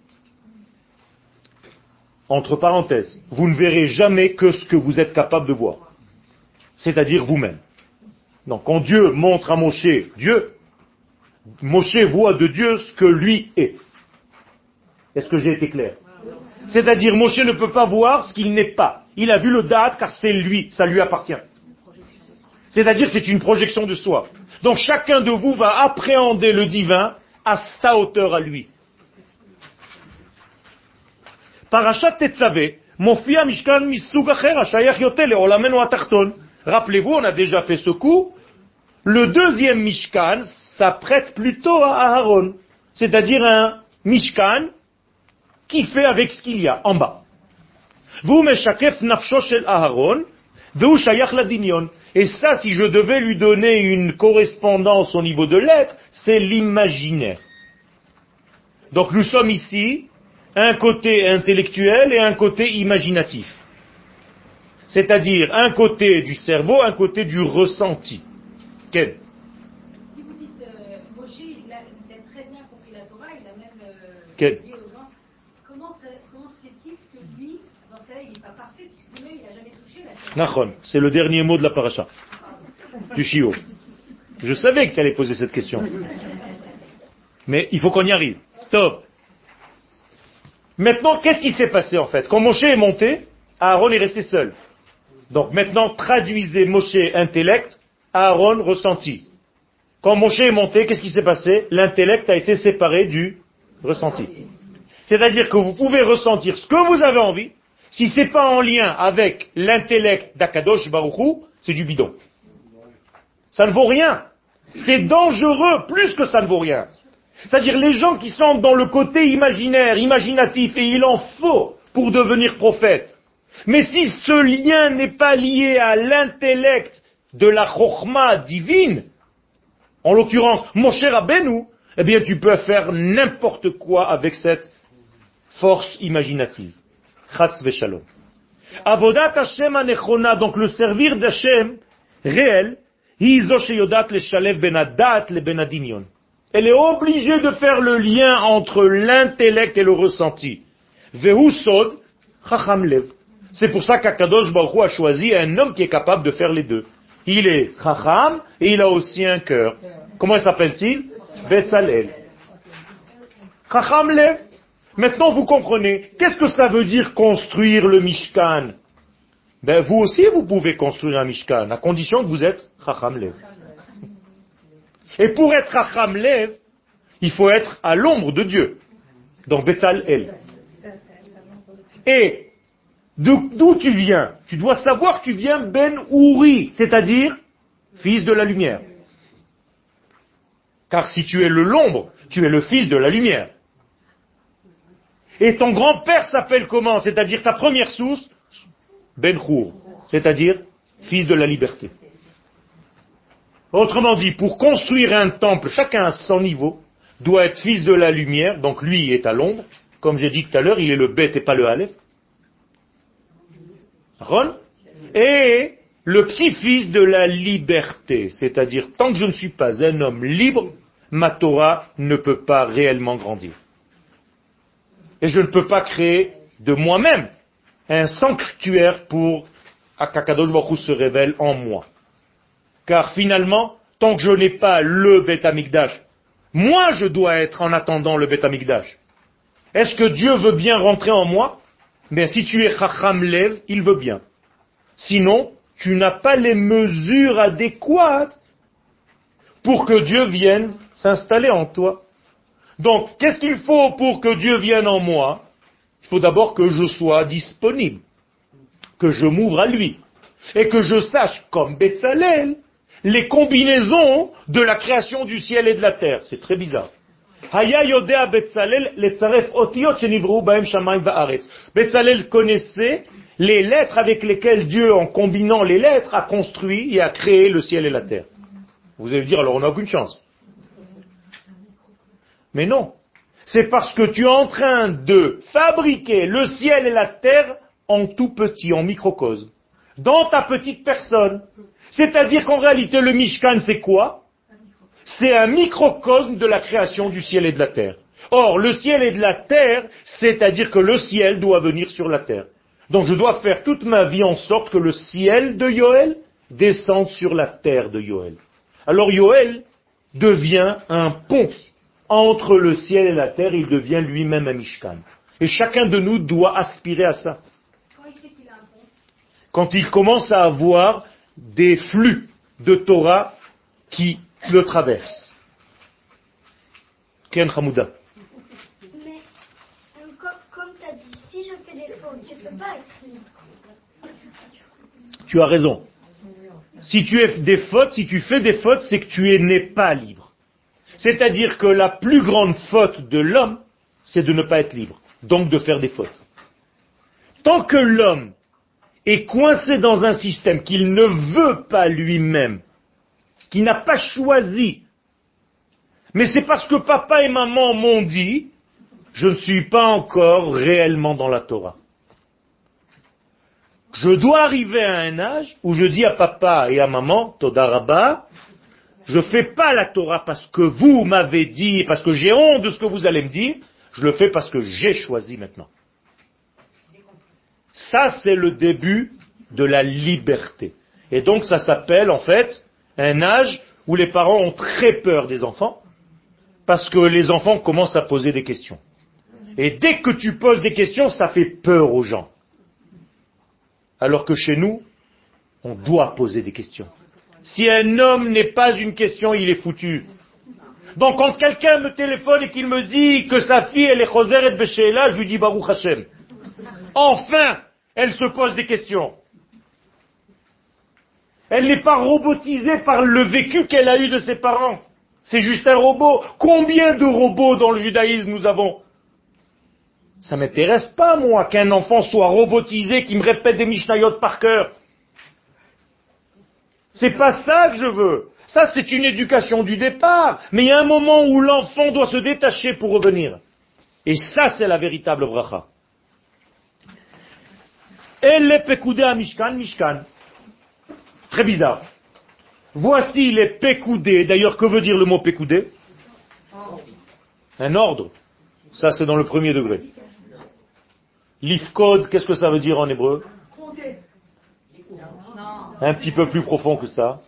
Entre parenthèses, vous ne verrez jamais que ce que vous êtes capable de voir. C'est-à-dire vous-même. Donc quand Dieu montre à Moshe Dieu, Moshe voit de Dieu ce que lui est. Est-ce que j'ai été clair? C'est-à-dire Moshe ne peut pas voir ce qu'il n'est pas. Il a vu le date car c'est lui, ça lui appartient. C'est-à-dire c'est une projection de soi. Donc chacun de vous va appréhender le divin à sa hauteur à lui. Mofia Mishkan. Rappelez-vous, on a déjà fait ce coup. Le deuxième Mishkan s'apprête plutôt à Aaron, c'est-à-dire un Mishkan qui fait avec ce qu'il y a en bas. Vous meshakef nafsho ladinyon. Et ça, si je devais lui donner une correspondance au niveau de l'être, c'est l'imaginaire. Donc nous sommes ici un côté intellectuel et un côté imaginatif. C'est-à-dire un côté du cerveau, un côté du ressenti. Quel Si vous dites euh, Moshe, il a, il a très bien compris la Torah, il a même euh, Quel dit aux gens, comment, ça- comment se fait-il que lui, dans ce cas-là, il n'est pas parfait, puisque lui, il n'a jamais touché la Torah Nachon, c'est le dernier mot de la paracha, du Shio. Je savais que tu allais poser cette question. Mais il faut qu'on y arrive. Top. Maintenant, qu'est-ce qui s'est passé en fait? Quand Moshe est monté, Aaron est resté seul. Donc maintenant, traduisez Moshe intellect, Aaron ressenti. Quand Moshe est monté, qu'est-ce qui s'est passé? L'intellect a été séparé du ressenti. C'est-à-dire que vous pouvez ressentir ce que vous avez envie, si c'est pas en lien avec l'intellect d'Akadosh Baruchou, c'est du bidon. Ça ne vaut rien. C'est dangereux plus que ça ne vaut rien. C'est-à-dire les gens qui sont dans le côté imaginaire, imaginatif, et il en faut pour devenir prophète. Mais si ce lien n'est pas lié à l'intellect de la chorma divine, en l'occurrence Moshe Rabbeinu, eh bien tu peux faire n'importe quoi avec cette force imaginative. Chas v'shalom. Avodat Hashem anechona, donc le servir d'Hashem réel, ben ben. Elle est obligée de faire le lien entre l'intellect et le ressenti. C'est pour ça qu'Akadosh Baruch a choisi un homme qui est capable de faire les deux. Il est chacham et il a aussi un cœur. Comment s'appelle-t-il? Betzalel. Chacham lev. Maintenant, vous comprenez. Qu'est-ce que ça veut dire construire le Mishkan? Ben, vous aussi, vous pouvez construire un Mishkan, à condition que vous êtes Chacham Lev. Et pour être Chacham Lev, il faut être à l'ombre de Dieu. Donc, Betzal El. Et d'où tu viens? Tu dois savoir que tu viens Ben Uri, c'est-à-dire fils de la lumière. Car si tu es l'ombre, tu es le fils de la lumière. Et ton grand-père s'appelle comment? C'est-à-dire ta première source? Ben c'est-à-dire fils de la liberté. Autrement dit, pour construire un temple, chacun à son niveau, doit être fils de la lumière, donc lui est à l'ombre. Comme j'ai dit tout à l'heure, il est le bête et pas le Aleph. Ron? Et le petit-fils de la liberté, c'est-à-dire tant que je ne suis pas un homme libre, ma Torah ne peut pas réellement grandir. Et je ne peux pas créer de moi-même un sanctuaire pour qu'Akadosh Baruch se révèle en moi. Car finalement, tant que je n'ai pas le Beth Amikdash, moi je dois être en attendant le Beth Amikdash. Est-ce que Dieu veut bien rentrer en moi? Mais si tu es Chacham Lev, il veut bien. Sinon, tu n'as pas les mesures adéquates pour que Dieu vienne s'installer en toi. Donc, qu'est-ce qu'il faut pour que Dieu vienne en moi? Il faut d'abord que je sois disponible, que je m'ouvre à lui, et que je sache, comme Betzalel, les combinaisons de la création du ciel et de la terre. C'est très bizarre. Betzalel connaissait les lettres avec lesquelles Dieu, en combinant les lettres, a construit et a créé le ciel et la terre. Vous allez dire, alors on n'a aucune chance. Mais non. C'est parce que tu es en train de fabriquer le ciel et la terre en tout petit, en microcosme. Dans ta petite personne. C'est-à-dire qu'en réalité, le Mishkan, c'est quoi? C'est un microcosme de la création du ciel et de la terre. Or, le ciel et de la terre, c'est-à-dire que le ciel doit venir sur la terre. Donc je dois faire toute ma vie en sorte que le ciel de Yoel descende sur la terre de Yoel. Alors Yoel devient un pont entre le ciel et la terre, il devient lui-même un Mishkan. Et chacun de nous doit aspirer à ça. Quand il commence à avoir des flux de Torah qui le traversent. Ken Hamouda. Mais, comme, tu as dit, si je fais des fautes, je ne peux pas être libre. Tu as raison. Si tu fais des fautes, si tu fais des fautes, c'est que tu n'es pas libre. C'est-à-dire que la plus grande faute de l'homme, c'est de ne pas être libre, donc de faire des fautes. Tant que l'homme est coincé dans un système qu'il ne veut pas lui-même, qu'il n'a pas choisi, mais c'est parce que papa et maman m'ont dit, je ne suis pas encore réellement dans la Torah. Je dois arriver à un âge où je dis à papa et à maman, Todaraba, je fais pas la Torah parce que vous m'avez dit, parce que j'ai honte de ce que vous allez me dire, je le fais parce que j'ai choisi maintenant. Ça, c'est le début de la liberté. Et donc, ça s'appelle, en fait, un âge où les parents ont très peur des enfants, parce que les enfants commencent à poser des questions. Et dès que tu poses des questions, ça fait peur aux gens. Alors que chez nous, on doit poser des questions. Si un homme n'est pas une question, il est foutu. Donc quand quelqu'un me téléphone et qu'il me dit que sa fille, elle est Choser et Beshéla, je lui dis Baruch Hashem. Enfin, elle se pose des questions. Elle n'est pas robotisée par le vécu qu'elle a eu de ses parents. C'est juste un robot. Combien de robots dans le judaïsme nous avons? Ça m'intéresse pas, moi, qu'un enfant soit robotisé, qui me répète des Mishnayot par cœur. C'est pas ça que je veux. Ça, c'est une éducation du départ. Mais il y a un moment où l'enfant doit se détacher pour revenir. Et ça, c'est la véritable bracha. Elle pécoudé à Mishkan, Mishkan. Très bizarre. Voici les pécoudés. D'ailleurs, que veut dire le mot pécoudé Un ordre. Ça, c'est dans le premier degré. L'ifkod, qu'est-ce que ça veut dire en hébreu? Un petit peu plus profond que ça.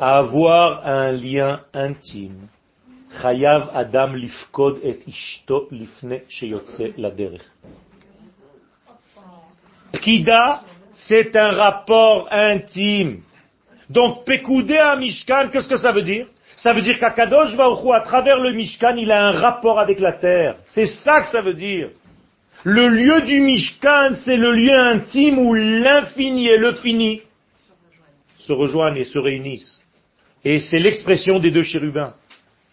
Avoir un lien intime. Chayav Adam lifkod et ishto lifne sheyotse c'est un rapport intime. Donc, Pekoudé à Mishkan, qu'est-ce que ça veut dire? Ça veut dire qu'Akadosh Baruch à travers le Mishkan, il a un rapport avec la terre. C'est ça que ça veut dire. Le lieu du Mishkan, c'est le lieu intime où l'infini et le fini se rejoignent et se réunissent. Et c'est l'expression des deux chérubins.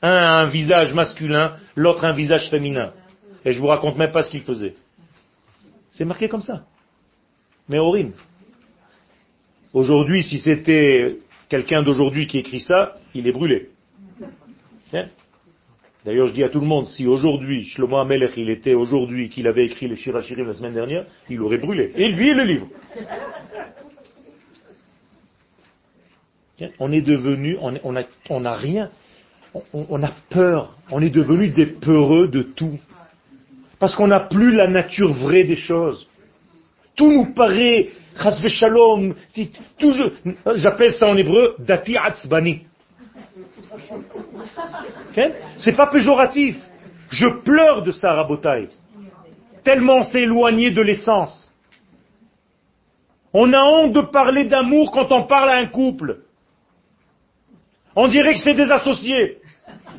Un a un visage masculin, l'autre un visage féminin. Et je vous raconte même pas ce qu'il faisait. C'est marqué comme ça. Mais horrible. Aujourd'hui, si c'était quelqu'un d'aujourd'hui qui écrit ça, il est brûlé. Hein D'ailleurs, je dis à tout le monde, si aujourd'hui, Shlomo Amelech, il était aujourd'hui, qu'il avait écrit les Shirachirim la semaine dernière, il aurait brûlé. Et lui le livre. On est devenu, on n'a a rien, on, a peur, on est devenu des peureux de tout. Parce qu'on n'a plus la nature vraie des choses. Tout nous paraît, shalom, j'appelle ça en hébreu, dati atzbani. C'est pas péjoratif. Je pleure de ça, Rabotai. Tellement c'est éloigné de l'essence. On a honte de parler d'amour quand on parle à un couple. On dirait que c'est des associés.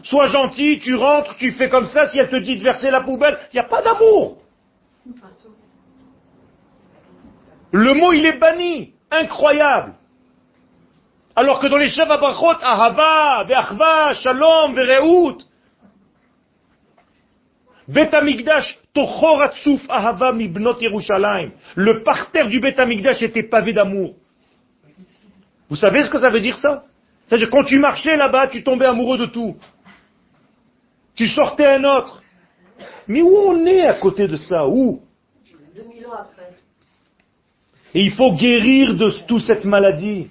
Sois gentil, tu rentres, tu fais comme ça, si elle te dit de verser la poubelle, il n'y a pas d'amour. Le mot, il est banni. Incroyable. Alors que dans les Brachot, Ahava, Ve'achva, Shalom, Ve'reut, Ahava, Mibnot Yerushalayim. Le parterre du Bet Amigdash était pavé d'amour. Vous savez ce que ça veut dire ça? C'est-à-dire quand tu marchais là-bas, tu tombais amoureux de tout. Tu sortais un autre. Mais où on est à côté de ça? Où? 2000 ans après. Et il faut guérir de toute cette maladie.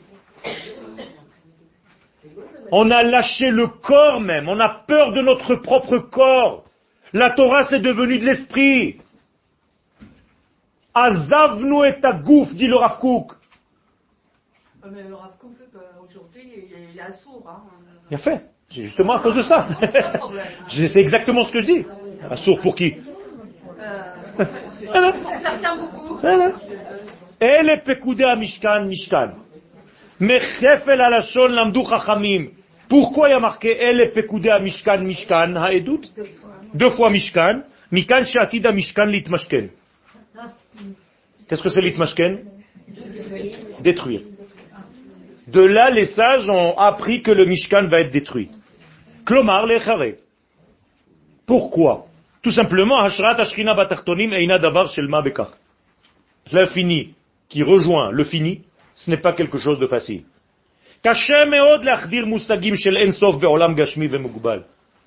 On a lâché le corps même, on a peur de notre propre corps. La Torah, c'est devenu de l'esprit. Azavnu et agouf, dit le Rav euh, Mais le Rav euh, aujourd'hui, il est assourd. Hein. Il a fait. C'est justement à cause de ça. c'est hein. exactement ce que je dis. Ah un sourd pour qui? Euh, certains beaucoup. Elle est à Mishkan, Mishkan. Pourquoi il y a marqué Elef à Mishkan Mishkan Haedut? Deux fois Mishkan. Mikan Shatida Mishkan Litmashken. Qu'est-ce que c'est Litmashken? Détruire. De là, les sages ont appris que le Mishkan va être détruit. Klomar Lecharé. Pourquoi? Tout simplement, Hashrat Ashkina Batartonim Eina Dabar Shelma Bekach. L'infini qui rejoint le fini ce n'est pas quelque chose de facile.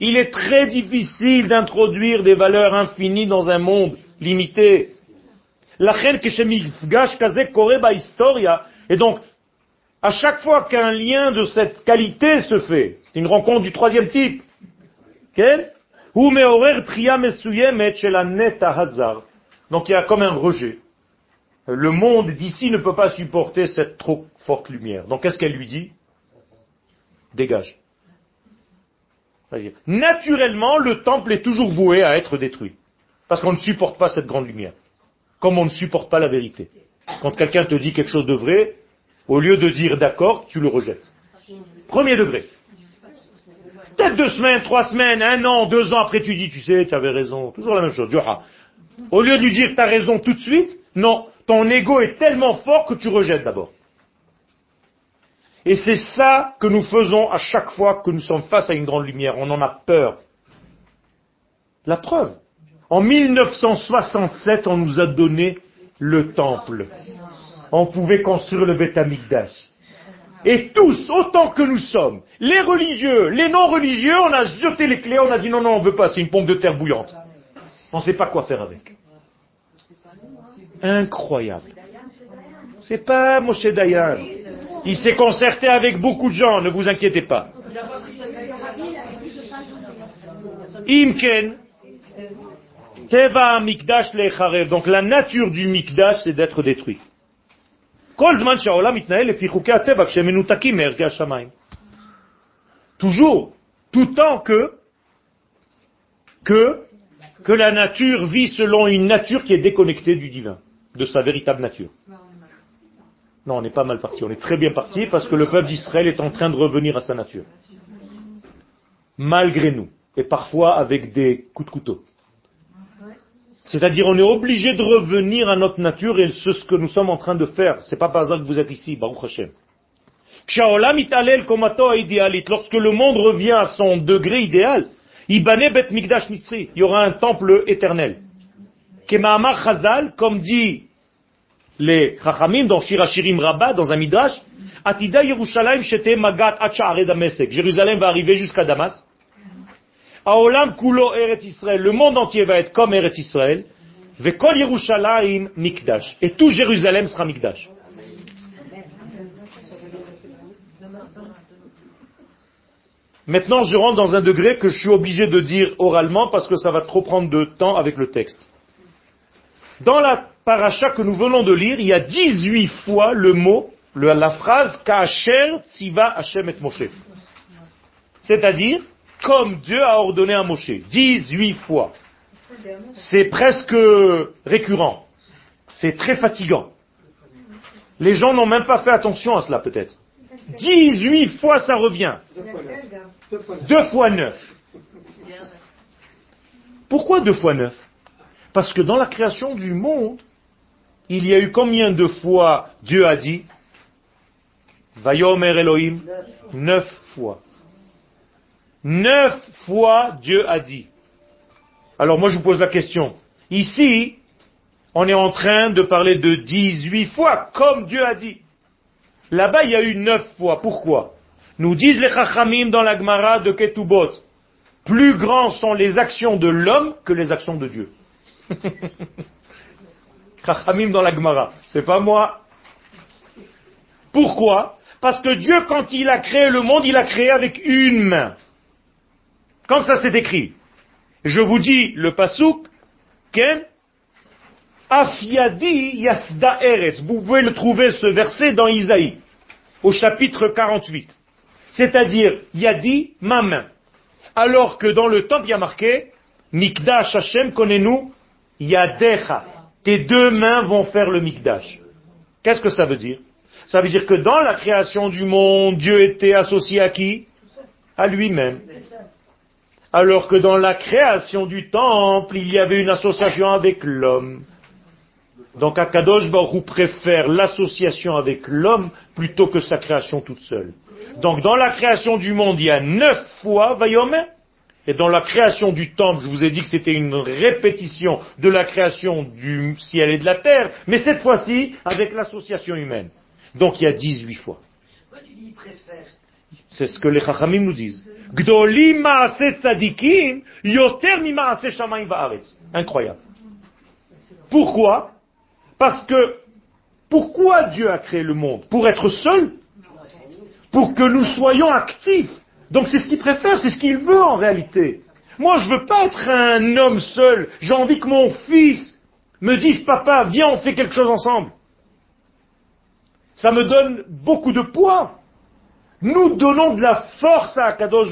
Il est très difficile d'introduire des valeurs infinies dans un monde limité. Et donc, à chaque fois qu'un lien de cette qualité se fait, c'est une rencontre du troisième type, donc il y a comme un rejet. Le monde d'ici ne peut pas supporter cette trop forte lumière. Donc qu'est-ce qu'elle lui dit? Dégage. Naturellement, le temple est toujours voué à être détruit. Parce qu'on ne supporte pas cette grande lumière. Comme on ne supporte pas la vérité. Quand quelqu'un te dit quelque chose de vrai, au lieu de dire d'accord, tu le rejettes. Premier degré. Peut-être deux semaines, trois semaines, un an, deux ans après, tu dis, tu sais, tu avais raison. Toujours la même chose. Au lieu de lui dire, tu as raison tout de suite, non, ton ego est tellement fort que tu rejettes d'abord. Et c'est ça que nous faisons à chaque fois que nous sommes face à une grande lumière. On en a peur. La preuve. En 1967, on nous a donné le temple. On pouvait construire le Beth. Et tous, autant que nous sommes, les religieux, les non-religieux, on a jeté les clés, on a dit non, non, on veut pas, c'est une pompe de terre bouillante. On ne sait pas quoi faire avec incroyable. C'est pas Moshe Dayan. Il s'est concerté avec beaucoup de gens, ne vous inquiétez pas. Imken, Teva Mikdash Lecharev. Donc la nature du Mikdash, c'est d'être détruit. Toujours, tout temps que, que, que la nature vit selon une nature qui est déconnectée du divin de sa véritable nature. Non, on n'est pas mal parti, on est très bien parti parce que le peuple d'Israël est en train de revenir à sa nature. Malgré nous, et parfois avec des coups de couteau. C'est-à-dire, on est obligé de revenir à notre nature et c'est ce que nous sommes en train de faire. C'est pas par hasard que vous êtes ici, Baruch Hashem. Lorsque le monde revient à son degré idéal. Il y aura un temple éternel. Comme dit les chachamim dans Shirachirim Rabbah, dans un midrash, atida Yerushalayim shete magat at sha'arei Damesek. Jérusalem va arriver jusqu'à Damas. Aolam kulo Eretz Israël, le monde entier va être comme Eretz Israël, vekol Yerushalayim mikdash, et tout Jérusalem sera mikdash. Maintenant, je rentre dans un degré que je suis obligé de dire oralement parce que ça va trop prendre de temps avec le texte. Dans la paracha que nous venons de lire, il y a 18 fois le mot, la phrase Ka'asher tziva Hashem et Moshe. C'est-à-dire, comme Dieu a ordonné à Moshe. 18 fois. C'est presque récurrent. C'est très fatigant. Les gens n'ont même pas fait attention à cela peut-être. 18 fois ça revient. Deux fois neuf. Pourquoi deux fois neuf? Parce que dans la création du monde, il y a eu combien de fois Dieu a dit Vayomer Elohim, neuf fois. Neuf fois Dieu a dit. Alors moi je vous pose la question. Ici, on est en train de parler de 18 fois, comme Dieu a dit. Là-bas, il y a eu neuf fois. Pourquoi? Nous disent les Chachamim dans la Gemara de Ketubot. Plus grands sont les actions de l'homme que les actions de Dieu. Chachamim dans la Gemara. C'est pas moi. Pourquoi? Parce que Dieu, quand il a créé le monde, il a créé avec une main. Comme ça c'est écrit. Je vous dis le pasouk, Ken, Afiadi Yasda Eretz. Vous pouvez le trouver ce verset dans Isaïe, au chapitre 48. C'est-à-dire, Yadi, ma main. Alors que dans le temple, il y a marqué, Mikdash Hashem, connais-nous, Yadecha. Tes deux mains vont faire le Mikdash. Qu'est-ce que ça veut dire? Ça veut dire que dans la création du monde, Dieu était associé à qui? À lui-même alors que dans la création du temple, il y avait une association avec l'homme. Donc Akadosh Baruch préfère l'association avec l'homme plutôt que sa création toute seule. Donc dans la création du monde, il y a neuf fois Vayome, et dans la création du temple, je vous ai dit que c'était une répétition de la création du ciel et de la terre, mais cette fois-ci avec l'association humaine. Donc il y a 18 fois. C'est ce que les Chachamim nous disent. Incroyable. Pourquoi? Parce que pourquoi Dieu a créé le monde? Pour être seul? Pour que nous soyons actifs. Donc c'est ce qu'il préfère, c'est ce qu'il veut en réalité. Moi je veux pas être un homme seul. J'ai envie que mon fils me dise papa, viens on fait quelque chose ensemble. Ça me donne beaucoup de poids. Nous donnons de la force à Akadosh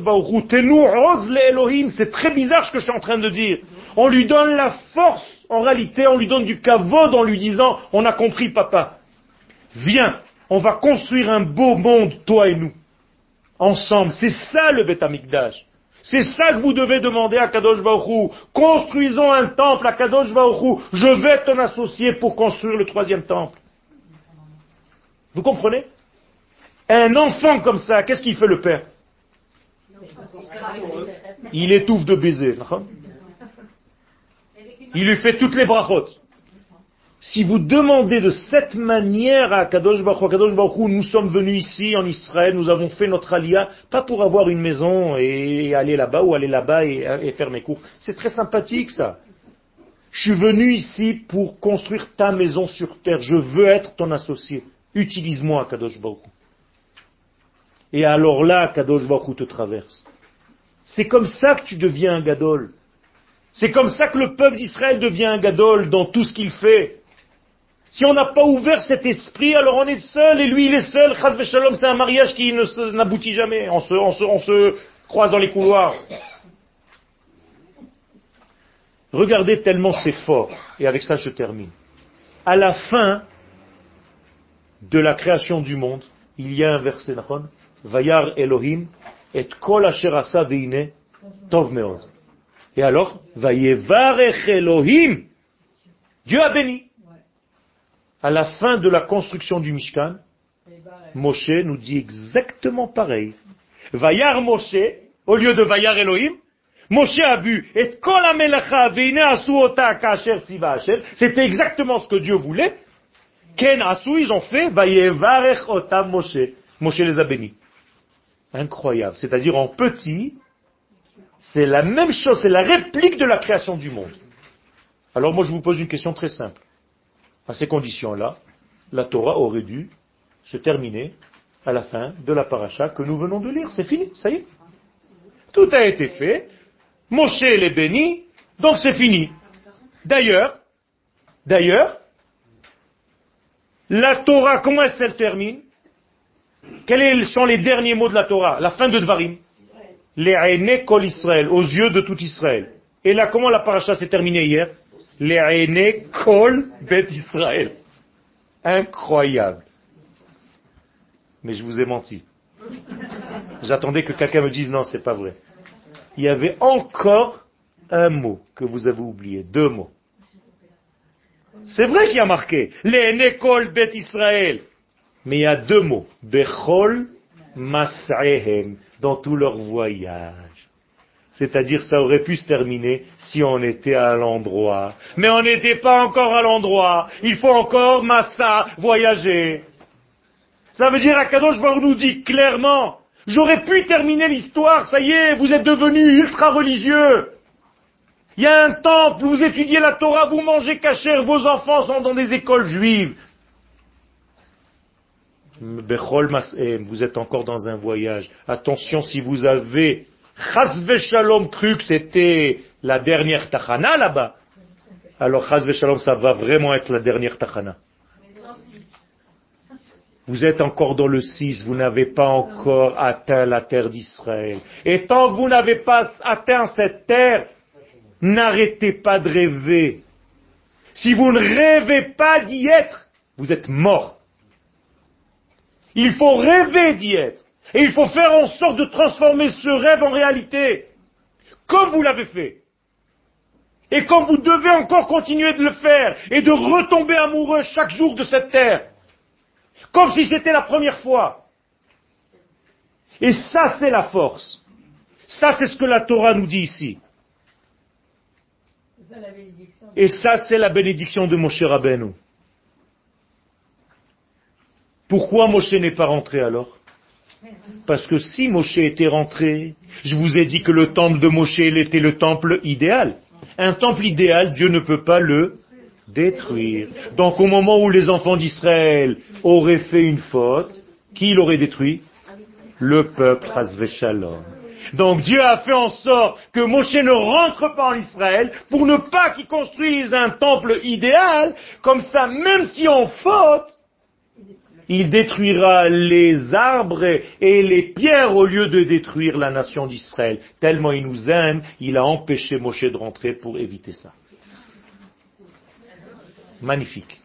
Et nous, rose les Elohim. C'est très bizarre ce que je suis en train de dire. On lui donne la force. En réalité, on lui donne du kavod en lui disant, on a compris papa. Viens, on va construire un beau monde, toi et nous. Ensemble. C'est ça le Beth C'est ça que vous devez demander à Kadosh Baruch Construisons un temple à Kadosh Baruch Je vais t'en associer pour construire le troisième temple. Vous comprenez? Un enfant comme ça, qu'est-ce qu'il fait le père? Il étouffe de baisers. Il lui fait toutes les brachot. Si vous demandez de cette manière à Kadosh Baruch, Kadosh Baruch nous sommes venus ici en Israël, nous avons fait notre alia, pas pour avoir une maison et aller là-bas ou aller là-bas et, faire mes cours. C'est très sympathique ça. Je suis venu ici pour construire ta maison sur terre. Je veux être ton associé. Utilise-moi, Kadosh Baruch. Et alors là, Kadosh Baruch te traverse. C'est comme ça que tu deviens un gadol. C'est comme ça que le peuple d'Israël devient un gadol dans tout ce qu'il fait. Si on n'a pas ouvert cet esprit, alors on est seul, et lui il est seul. Chaz Shalom, c'est un mariage qui n'aboutit jamais. On se, croise dans les couloirs. Regardez tellement c'est fort. Et avec ça je termine. À la fin de la création du monde, il y a un verset, Vayar Elohim et kol asher veine tov meoz. Et alors, Vayevarech Elohim, Dieu a béni. À la fin de la construction du Mishkan, Moshe nous dit exactement pareil. Vayar Moshe, au lieu de Vayar Elohim, Moshe a vu, et c'était exactement ce que Dieu voulait. Ken asu, ils ont fait, Vayevarech otam Moshe. Moshe les a bénis. Incroyable. C'est-à-dire en petit, c'est la même chose, c'est la réplique de la création du monde. Alors moi je vous pose une question très simple. À ces conditions-là, la Torah aurait dû se terminer à la fin de la paracha que nous venons de lire. C'est fini, ça y est. Tout a été fait. Moshe est béni, donc c'est fini. D'ailleurs, d'ailleurs, la Torah, comment est-ce termine? Quels sont les derniers mots de la Torah? La fin de Dvarim. Les kol Israël, aux yeux de tout Israël. Et là, comment la paracha s'est terminée hier? Les kol bet Israël. Incroyable. Mais je vous ai menti. J'attendais que quelqu'un me dise non, c'est pas vrai. Il y avait encore un mot que vous avez oublié, deux mots. C'est vrai qu'il y a marqué les kol bet Israël. Mais il y a deux mots. Bechol mas'ehem, dans tout leur voyage. C'est-à-dire, ça aurait pu se terminer si on était à l'endroit. Mais on n'était pas encore à l'endroit. Il faut encore massa, voyager. Ça veut dire, Akadosh Baruch nous dit clairement, j'aurais pu terminer l'histoire, ça y est, vous êtes devenus ultra religieux. Il y a un temple, vous étudiez la Torah, vous mangez cachère, vos enfants sont dans des écoles juives. Bechol vous êtes encore dans un voyage. Attention si vous avez Chazve Shalom que c'était la dernière Tachana là-bas. Alors Chazve Shalom, ça va vraiment être la dernière Tachana. Vous êtes encore dans le 6, vous n'avez pas encore atteint la terre d'Israël. Et tant que vous n'avez pas atteint cette terre, N'arrêtez pas de rêver. Si vous ne rêvez pas d'y être, vous êtes mort. Il faut rêver d'y être. Et il faut faire en sorte de transformer ce rêve en réalité. Comme vous l'avez fait. Et comme vous devez encore continuer de le faire et de retomber amoureux chaque jour de cette terre. Comme si c'était la première fois. Et ça, c'est la force. Ça, c'est ce que la Torah nous dit ici. Et ça, c'est la bénédiction de Moshe Rabbeinu. Pourquoi Moshe n'est pas rentré alors? Parce que si Moshe était rentré, je vous ai dit que le temple de Moshe était le temple idéal. Un temple idéal, Dieu ne peut pas le détruire. Donc au moment où les enfants d'Israël auraient fait une faute, qui l'aurait détruit? Le peuple Shalom. Donc Dieu a fait en sorte que Moshe ne rentre pas en Israël pour ne pas qu'il construise un temple idéal, comme ça, même si on faute, il détruira les arbres et les pierres au lieu de détruire la nation d'Israël. Tellement il nous aime, il a empêché Moshe de rentrer pour éviter ça. Magnifique.